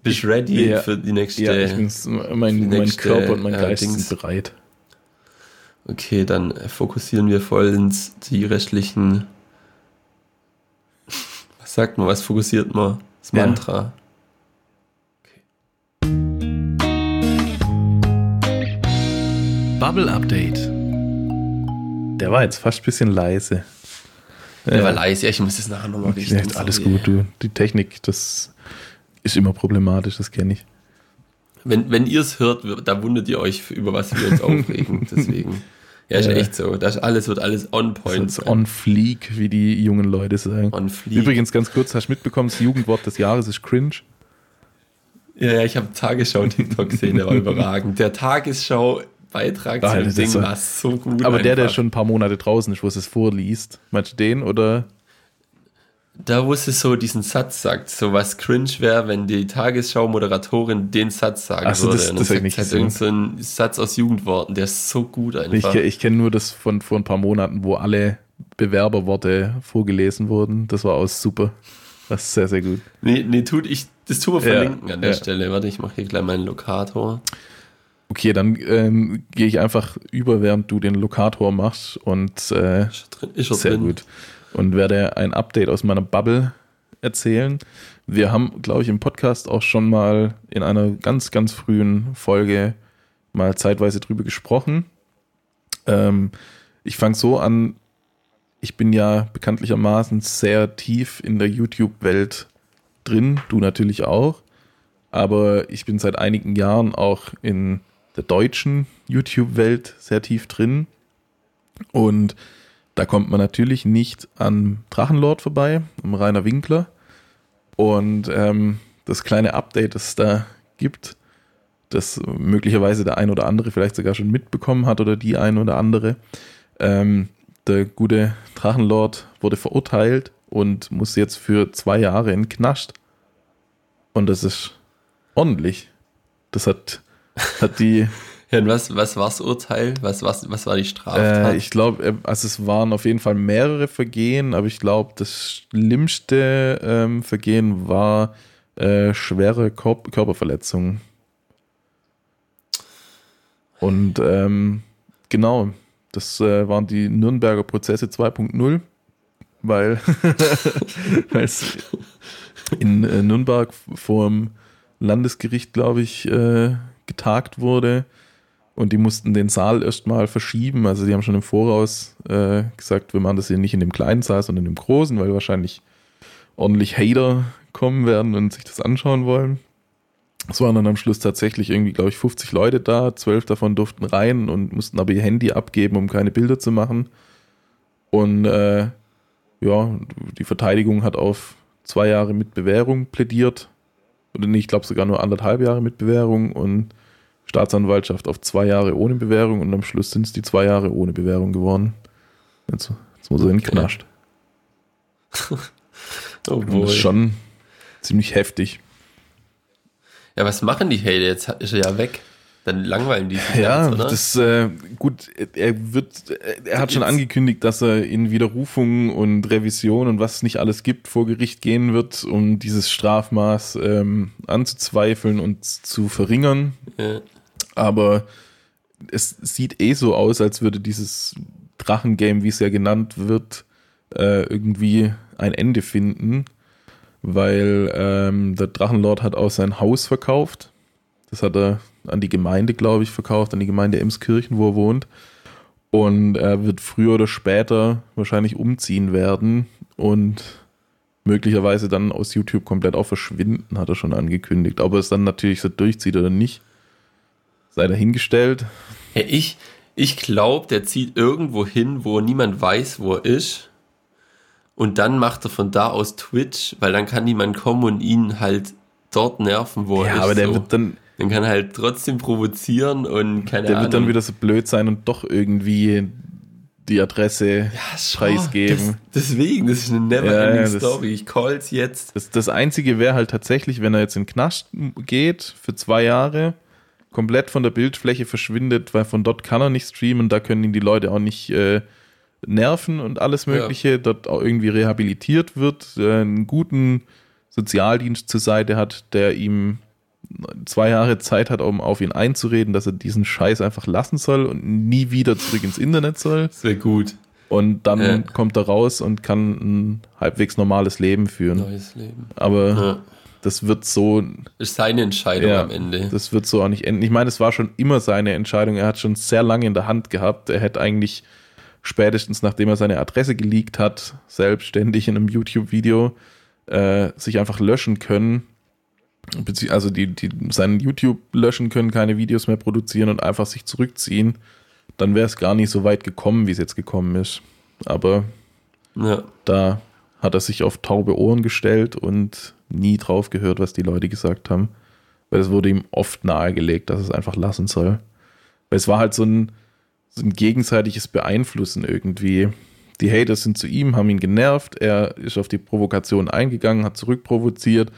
S1: Bist ready
S2: Ja.
S1: für die nächste.
S2: Ja, ich bin, mein, mein Körper und mein
S1: äh,
S2: Geist sind bereit.
S1: Okay, dann fokussieren wir vollends die restlichen. Was sagt man? Was fokussiert man? Das
S2: Ja.
S3: Bubble Update.
S2: Der war jetzt fast ein bisschen leise.
S1: Der
S2: Ja.
S1: war leise. Ja, ich muss das nachher nochmal richten.
S2: Echt alles
S1: sorry.
S2: gut, du. Die Technik, das ist immer problematisch, das kenne ich.
S1: Wenn, wenn ihr es hört, da wundert ihr euch, über was wir uns aufregen. Deswegen. Ja, ist
S2: Ja.
S1: echt so. Das alles wird alles on point.
S2: Das ist on fleek, wie die jungen Leute sagen.
S1: on fleek.
S2: Übrigens, ganz kurz, hast du mitbekommen, das Jugendwort des Jahres ist cringe.
S1: Ja, ja, ich habe Tagesschau-TikTok gesehen, der war überragend. Der Tagesschau-Beitrag
S2: Alter,
S1: zu dem
S2: das
S1: Ding
S2: war-
S1: so gut.
S2: Aber der, der
S1: einfach.
S2: schon ein paar Monate draußen ist, wo es es vorliest, meinst du den oder?
S1: Da, wo sie so diesen Satz sagt, so was cringe wäre, wenn die Tagesschau-Moderatorin den Satz sagen
S2: Ach so,
S1: würde.
S2: das- das ich
S1: sagt
S2: nicht
S1: halt irgend so ein Satz aus Jugendworten, der ist so gut
S2: Ich,
S1: einfach.
S2: ke- ich kenne nur das von vor ein paar Monaten, wo alle Bewerberworte vorgelesen wurden. Das war auch super. Das ist sehr, sehr gut.
S1: nee, nee, tut ich, das tun wir
S2: Ja,
S1: verlinken an der
S2: ja.
S1: Stelle. Warte, ich mache hier gleich meinen Lokator.
S2: Okay, dann ähm, gehe ich einfach über, während du den Lokator machst und äh,
S1: Ist drin? Ist
S2: Sehr
S1: drin?
S2: gut. Und werde ein Update aus meiner Bubble erzählen. Wir haben, glaube ich, im Podcast auch schon mal in einer ganz, ganz frühen Folge mal zeitweise drüber gesprochen. Ähm, ich fange so an, ich bin ja bekanntlichermaßen sehr tief in der YouTube-Welt drin, du natürlich auch. Aber ich bin seit einigen Jahren auch in der deutschen YouTube-Welt sehr tief drin. Und da kommt man natürlich nicht an Drachenlord vorbei, am Rainer Winkler. Und ähm, das kleine Update, das es da gibt, das möglicherweise der ein oder andere vielleicht sogar schon mitbekommen hat oder die ein oder andere. Ähm, der gute Drachenlord wurde verurteilt und muss jetzt für zwei Jahre in Knast. Und das ist ordentlich. Das hat, hat die,
S1: Ja, und was, was war das Urteil? Was, was, was war die Straftat?
S2: Äh, ich glaube, also es waren auf jeden Fall mehrere Vergehen, aber ich glaube, das schlimmste ähm, Vergehen war äh, schwere Kör Körperverletzung. Und ähm, genau, das äh, waren die Nürnberger Prozesse 2.0, weil weil es in äh, Nürnberg vor dem Landesgericht, glaube ich, äh, getagt wurde. Und die mussten den Saal erstmal verschieben. Also die haben schon im Voraus äh, gesagt, wir machen das hier nicht in dem kleinen Saal, sondern im großen, weil wahrscheinlich ordentlich Hater kommen werden und sich das anschauen wollen. Es waren dann am Schluss tatsächlich irgendwie, glaube ich, 50 Leute da. Zwölf davon durften rein und mussten aber ihr Handy abgeben, um keine Bilder zu machen. Und äh, ja, die Verteidigung hat auf zwei Jahre mit Bewährung plädiert. Oder nee, ich glaube sogar nur anderthalb Jahre mit Bewährung und Staatsanwaltschaft auf zwei Jahre ohne Bewährung und am Schluss sind es die zwei Jahre ohne Bewährung geworden. Jetzt, jetzt muss er in
S1: Okay.
S2: Knast.
S1: Oh
S2: das ist schon ziemlich heftig.
S1: Ja, was machen die Hater? Jetzt ist er ja weg. Dann langweilen die sich
S2: Ja,
S1: jetzt, oder?
S2: das äh, gut, er wird er hat schon angekündigt, dass er in Widerrufung und Revision und was es nicht alles gibt vor Gericht gehen wird, um dieses Strafmaß ähm, anzuzweifeln und zu verringern.
S1: ja.
S2: Aber es sieht eh so aus, als würde dieses Drachengame, wie es ja genannt wird, äh, irgendwie ein Ende finden, weil ähm, der Drachenlord hat auch sein Haus verkauft. Das hat er an die Gemeinde, glaube ich, verkauft, an die Gemeinde Emskirchen, wo er wohnt. Und er wird früher oder später wahrscheinlich umziehen werden und möglicherweise dann aus YouTube komplett auch verschwinden, hat er schon angekündigt. Ob er es dann natürlich so durchzieht oder nicht, sei dahingestellt.
S1: Ja, ich ich glaube, der zieht irgendwo hin, wo niemand weiß, wo er ist. Und dann macht er von da aus Twitch, weil dann kann niemand kommen und ihn halt dort nerven, wo er
S2: Ja,
S1: ist.
S2: aber der
S1: so.
S2: wird dann,
S1: dann kann er halt trotzdem provozieren und keine
S2: der
S1: Ahnung.
S2: wird dann wieder so blöd sein und doch irgendwie die Adresse
S1: Ja,
S2: preisgeben.
S1: Das, deswegen, das ist eine
S2: Ja,
S1: never-ending
S2: ja,
S1: Story. Ich call's jetzt.
S2: Das, das Einzige wäre halt tatsächlich, wenn er jetzt in den Knast geht für zwei Jahre, komplett von der Bildfläche verschwindet, weil von dort kann er nicht streamen, da können ihn die Leute auch nicht äh, nerven und alles Mögliche, dort auch irgendwie rehabilitiert wird, äh, einen guten Sozialdienst zur Seite hat, der ihm zwei Jahre Zeit hat, um auf ihn einzureden, dass er diesen Scheiß einfach lassen soll und nie wieder zurück ins Internet soll.
S1: Wäre gut.
S2: Und dann
S1: Ja.
S2: kommt er raus und kann ein halbwegs normales Leben führen.
S1: Neues Leben.
S2: Aber
S1: Ja.
S2: Das wird so,
S1: Ist seine Entscheidung
S2: ja,
S1: am Ende.
S2: das wird so auch nicht enden. Ich meine, es war schon immer seine Entscheidung. Er hat schon sehr lange in der Hand gehabt. Er hätte eigentlich spätestens, nachdem er seine Adresse geleakt hat, selbstständig in einem YouTube-Video, äh, sich einfach löschen können. Also die, die seinen YouTube löschen können, keine Videos mehr produzieren und einfach sich zurückziehen. Dann wäre es gar nicht so weit gekommen, wie es jetzt gekommen ist. Aber
S1: ja.
S2: da hat er sich auf taube Ohren gestellt und nie drauf gehört, was die Leute gesagt haben. Weil es wurde ihm oft nahegelegt, dass es einfach lassen soll. Weil es war halt so ein, so ein gegenseitiges Beeinflussen irgendwie. Die Haters sind zu ihm, haben ihn genervt, er ist auf die Provokation eingegangen, hat zurückprovoziert,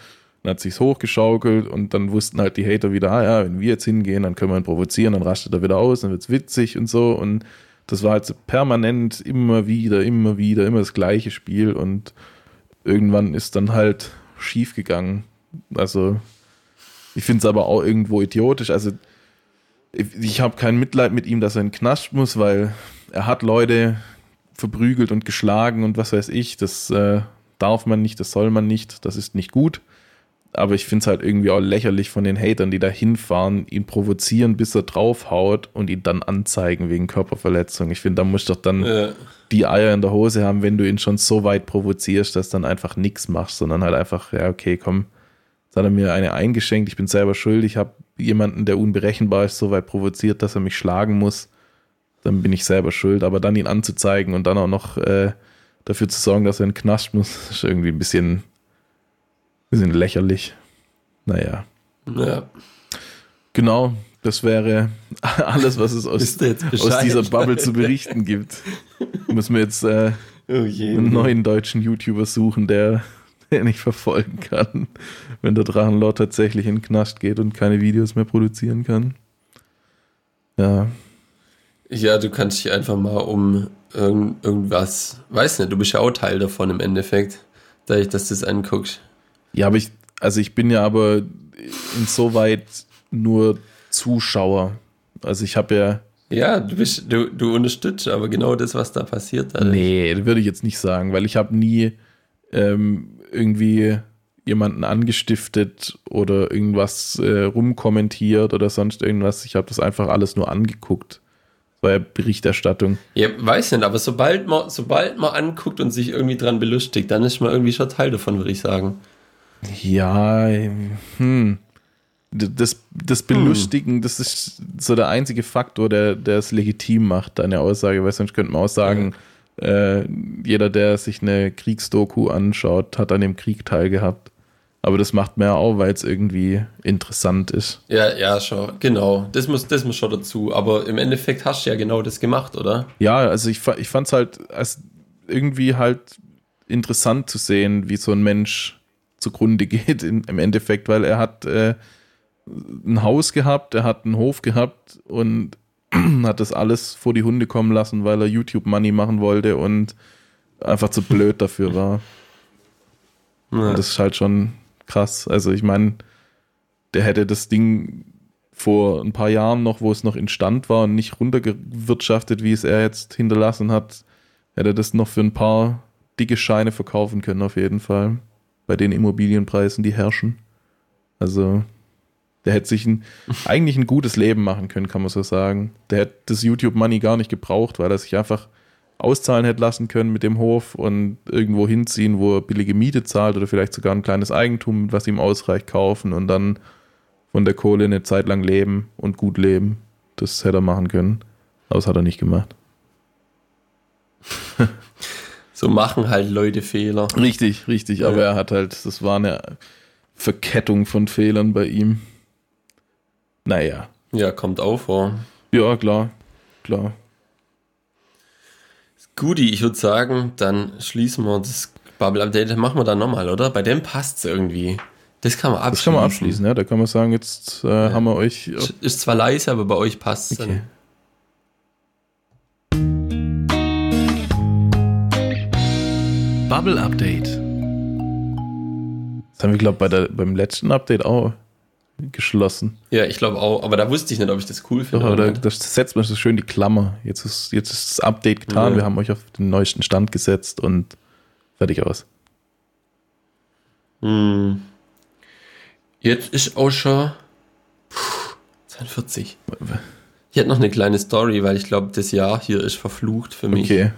S2: dann hat sich's hochgeschaukelt und dann wussten halt die Hater wieder, ah ja, wenn wir jetzt hingehen, dann können wir ihn provozieren, dann rastet er wieder aus, dann wird's witzig und so und das war halt so permanent immer wieder, immer wieder, immer das gleiche Spiel und irgendwann ist dann halt schief gegangen. Also ich finde es aber auch irgendwo idiotisch. Also ich, ich habe kein Mitleid mit ihm, dass er in den Knast muss, weil er hat Leute verprügelt und geschlagen und was weiß ich. Das äh, darf man nicht, das soll man nicht, das ist nicht gut. Aber ich finde es halt irgendwie auch lächerlich von den Hatern, die da hinfahren, ihn provozieren, bis er draufhaut und ihn dann anzeigen wegen Körperverletzung. Ich finde, da muss doch dann
S1: Ja.
S2: die Eier in der Hose haben, wenn du ihn schon so weit provozierst, dass dann einfach nichts machst, sondern halt einfach, ja, okay, komm, jetzt hat er mir eine eingeschenkt, ich bin selber schuld, ich habe jemanden, der unberechenbar ist, so weit provoziert, dass er mich schlagen muss, dann bin ich selber schuld, aber dann ihn anzuzeigen und dann auch noch äh, dafür zu sorgen, dass er in den Knast muss, ist irgendwie ein bisschen, bisschen lächerlich. Naja,
S1: ja.
S2: genau, das wäre alles, was es aus, aus dieser Bubble zu berichten gibt. Müssen wir jetzt äh,
S1: Oh
S2: einen neuen deutschen YouTuber suchen, der, der nicht verfolgen kann, wenn der Drachenlord tatsächlich in den Knast geht und keine Videos mehr produzieren kann. Ja,
S1: Ja, du kannst dich einfach mal um irgend, irgendwas, weiß nicht, du bist ja auch Teil davon im Endeffekt, dadurch, dass du es anguckst.
S2: Ja, aber ich, also ich bin ja aber insoweit nur Zuschauer. Also ich habe ja,
S1: Ja, du bist, du, du unterstützt aber genau das, was da passiert. dadurch.
S2: nee, würde ich jetzt nicht sagen, weil ich habe nie ähm, irgendwie jemanden angestiftet oder irgendwas äh, rumkommentiert oder sonst irgendwas. Ich habe das einfach alles nur angeguckt. Das war ja Berichterstattung.
S1: Ja, weiß nicht, aber sobald man, sobald man anguckt und sich irgendwie dran belustigt, dann ist man irgendwie schon Teil davon, würde ich sagen.
S2: Ja, hm. Das, das Belustigen, das ist so der einzige Faktor, der, der es legitim macht, deine Aussage, weil sonst könnte man auch sagen, äh, jeder, der sich eine Kriegsdoku anschaut, hat an dem Krieg teilgehabt. Aber das macht man ja auch, weil es irgendwie interessant ist.
S1: Ja, ja, schon, genau. Das muss, das muss schon dazu. Aber im Endeffekt hast du ja genau das gemacht, oder?
S2: Ja, also ich, ich fand es halt als irgendwie halt interessant zu sehen, wie so ein Mensch zugrunde geht in, im Endeffekt, weil er hat äh, ein Haus gehabt, er hat einen Hof gehabt und hat das alles vor die Hunde kommen lassen, weil er YouTube Money machen wollte und einfach zu blöd dafür war. Ja. das ist halt schon krass. Also ich meine, der hätte das Ding vor ein paar Jahren noch, wo es noch in Stand war und nicht runtergewirtschaftet, wie es er jetzt hinterlassen hat, hätte das noch für ein paar dicke Scheine verkaufen können, auf jeden Fall. Bei den Immobilienpreisen, die herrschen. Also, der hätte sich ein, eigentlich ein gutes Leben machen können, kann man so sagen. Der hätte das YouTube-Money gar nicht gebraucht, weil er sich einfach auszahlen hätte lassen können mit dem Hof und irgendwo hinziehen, wo er billige Miete zahlt oder vielleicht sogar ein kleines Eigentum, was ihm ausreicht, kaufen und dann von der Kohle eine Zeit lang leben und gut leben. Das hätte er machen können. Aber das hat er nicht gemacht.
S1: so machen halt Leute Fehler.
S2: Richtig, richtig. Ja. Aber er hat halt, das war eine Verkettung von Fehlern bei ihm. Naja.
S1: Ja, kommt auch vor.
S2: Ja, klar. Klar.
S1: Guti, ich würde sagen, dann schließen wir das Bubble Update. Machen wir dann nochmal, oder? Bei dem passt es irgendwie. Das kann man abschließen. Das kann man abschließen,
S2: ja. Da kann man sagen, jetzt äh, ja. haben wir euch.
S1: Ist zwar leise, aber bei euch passt es. Okay.
S3: Bubble Update.
S2: Das haben wir, glaube ich, beim letzten Update auch geschlossen.
S1: Ja, ich glaube auch, aber da wusste ich nicht, ob ich das cool finde.
S2: Doch, aber da, da setzt man so schön die Klammer. Jetzt ist, jetzt ist das Update getan, ja. wir haben euch auf den neuesten Stand gesetzt und fertig aus.
S1: Hm. Jetzt ist auch schon 42. Ich hätte noch eine kleine Story, weil ich glaube, das Jahr hier ist verflucht für mich.
S2: Okay,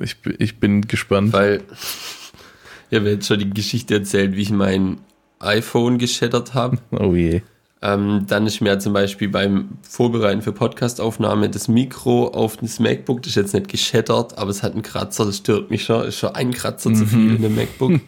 S2: ich, ich bin gespannt.
S1: Weil ich habe jetzt schon die Geschichte erzählt, wie ich mein iPhone geschattert habe.
S2: Oh je.
S1: Ähm, dann ist mir zum Beispiel beim Vorbereiten für Podcastaufnahme das Mikro auf das MacBook, das ist jetzt nicht geschettert, aber es hat einen Kratzer, das stört mich schon, ist schon ein Kratzer zu viel in dem MacBook.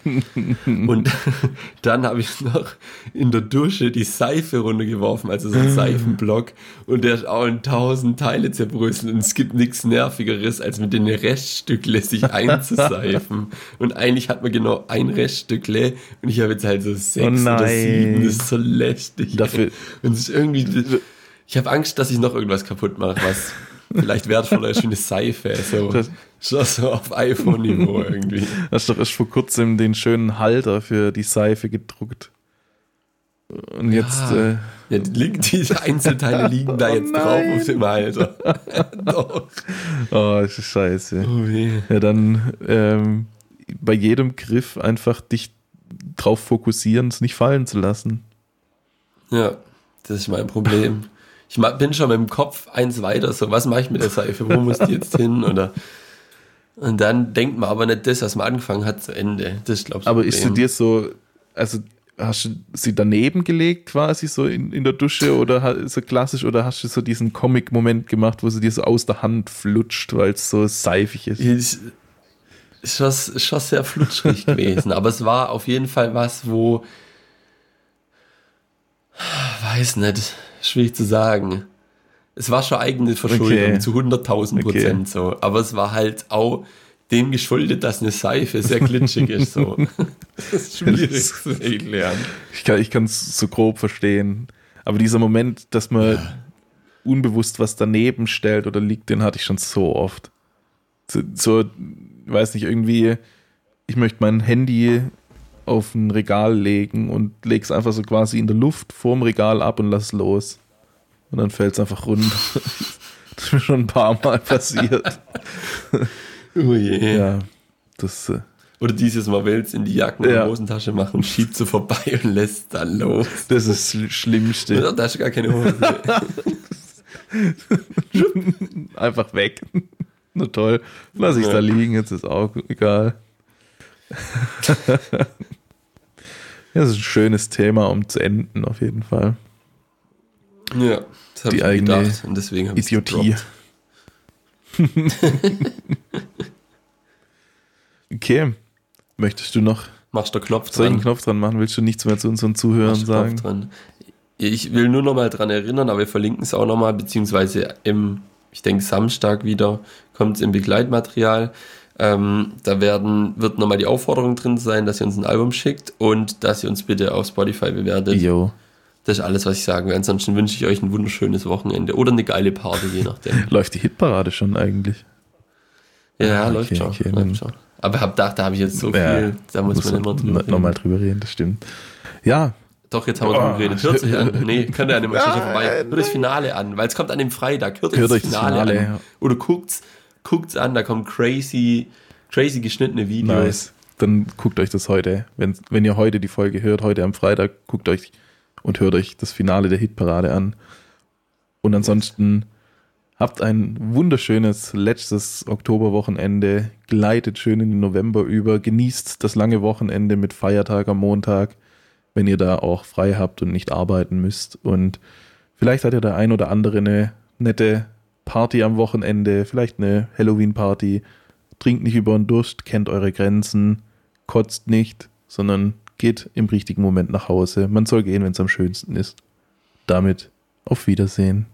S1: Und dann habe ich noch in der Dusche die Seife runtergeworfen, also so ein Seifenblock, und der ist auch in tausend Teile zerbröselt und es gibt nichts Nervigeres, als mit den Reststückle sich einzuseifen. und eigentlich hat man genau ein Reststückle und ich habe jetzt halt so sechs oh oder sieben, das ist so lästig.
S2: Dafür
S1: es ist irgendwie. Ich habe Angst, dass ich noch irgendwas kaputt mache, was vielleicht wertvoller ist wie eine Seife. So, das, so auf iPhone-Niveau irgendwie.
S2: Hast doch erst vor kurzem den schönen Halter für die Seife gedruckt. Und jetzt. Ja, äh,
S1: ja die, diese Einzelteile liegen da oh jetzt nein. drauf auf dem Halter.
S2: doch. Oh, ist scheiße. Oh, ja, dann ähm, bei jedem Griff einfach dich drauf fokussieren, es nicht fallen zu lassen.
S1: Ja, das ist mein Problem. Ich bin schon mit dem Kopf eins weiter, so, was mache ich mit der Seife? Wo muss die jetzt hin? Oder und dann denkt man aber nicht das, was man angefangen hat, zu Ende. Das ist,
S2: glaube ich, Aber ist sie dir so, also hast du sie daneben gelegt quasi so in, in der Dusche oder so klassisch oder hast du so diesen Comic-Moment gemacht, wo sie dir so aus der Hand flutscht, weil es so seifig ist?
S1: Ist, ist, schon, ist schon sehr flutschrig gewesen, aber es war auf jeden Fall was, wo Weiß nicht. Schwierig zu sagen. Es war schon eigene Verschuldung okay. zu 100.000 Prozent okay. so. Aber es war halt auch dem geschuldet, dass eine Seife sehr glitschig ist. So. Das ist schwierig zu erklären.
S2: Ich kann es so grob verstehen. Aber dieser Moment, dass man ja. unbewusst was daneben stellt oder liegt, den hatte ich schon so oft. So, so weiß nicht, irgendwie, ich möchte mein Handy auf ein Regal legen und leg's einfach so quasi in der Luft vorm Regal ab und lass los. Und dann fällt es einfach runter. das ist mir schon ein paar Mal passiert.
S1: oh je.
S2: Ja, das. Äh,
S1: oder dieses Mal willst in die Jacken- und ja. Hosentasche machen, schiebt sie vorbei und lässt dann los.
S2: Das ist das Schlimmste.
S1: Da ist gar keine Hose.
S2: Einfach weg. Na toll. Lass ich ja. da liegen, jetzt ist auch egal. Ja, das ist ein schönes Thema, um zu enden, auf jeden Fall.
S1: Ja, das habe ich eigene gedacht und deswegen habe ich
S2: Idiotie. okay. Möchtest du noch
S1: Machst du Knopf
S2: dran? Soll Knopf dran machen? Willst du nichts mehr zu unseren Zuhörern Machst sagen? Knopf dran.
S1: Ich will nur noch mal dran erinnern, aber wir verlinken es auch noch mal, beziehungsweise im, ich denke, Samstag wieder kommt es im Begleitmaterial. Ähm, da werden, wird nochmal die Aufforderung drin sein, dass ihr uns ein Album schickt und dass ihr uns bitte auf Spotify bewertet.
S2: Jo.
S1: Das ist alles, was ich sagen will. Ansonsten wünsche ich euch ein wunderschönes Wochenende oder eine geile Party, je nachdem.
S2: Läuft die Hitparade schon eigentlich?
S1: Ja,
S2: Ah,
S1: läuft,
S2: okay,
S1: schon,
S2: okay,
S1: läuft schon. Aber hab gedacht, da habe ich jetzt so
S2: Ja,
S1: viel, da muss, man immer drüber reden.
S2: Nochmal drüber reden, das stimmt. Ja,
S1: Doch, jetzt haben wir drüber
S2: Oh.
S1: geredet. Hört sich an. Nee, könnt ihr an dem
S2: Nein,
S1: vorbei. Hört das Finale an, weil es kommt an dem Freitag. Hört,
S2: Hört
S1: euch
S2: euch
S1: das
S2: das
S1: Finale,
S2: Finale,
S1: an.
S2: ja.
S1: Oder guckt's, guckt's an, da kommen crazy, crazy geschnittene Videos.
S2: nice. Dann guckt euch das heute. Wenn, wenn ihr heute die Folge hört, heute am Freitag, guckt euch und hört euch das Finale der Hitparade an. Und ansonsten habt ein wunderschönes letztes Oktoberwochenende, gleitet schön in den November über, genießt das lange Wochenende mit Feiertag am Montag, wenn ihr da auch frei habt und nicht arbeiten müsst. Und vielleicht hat ja der ein oder andere eine nette Party am Wochenende, vielleicht eine Halloween-Party. Trinkt nicht über den Durst, kennt eure Grenzen, kotzt nicht, sondern geht im richtigen Moment nach Hause. Man soll gehen, wenn es am schönsten ist. Damit auf Wiedersehen.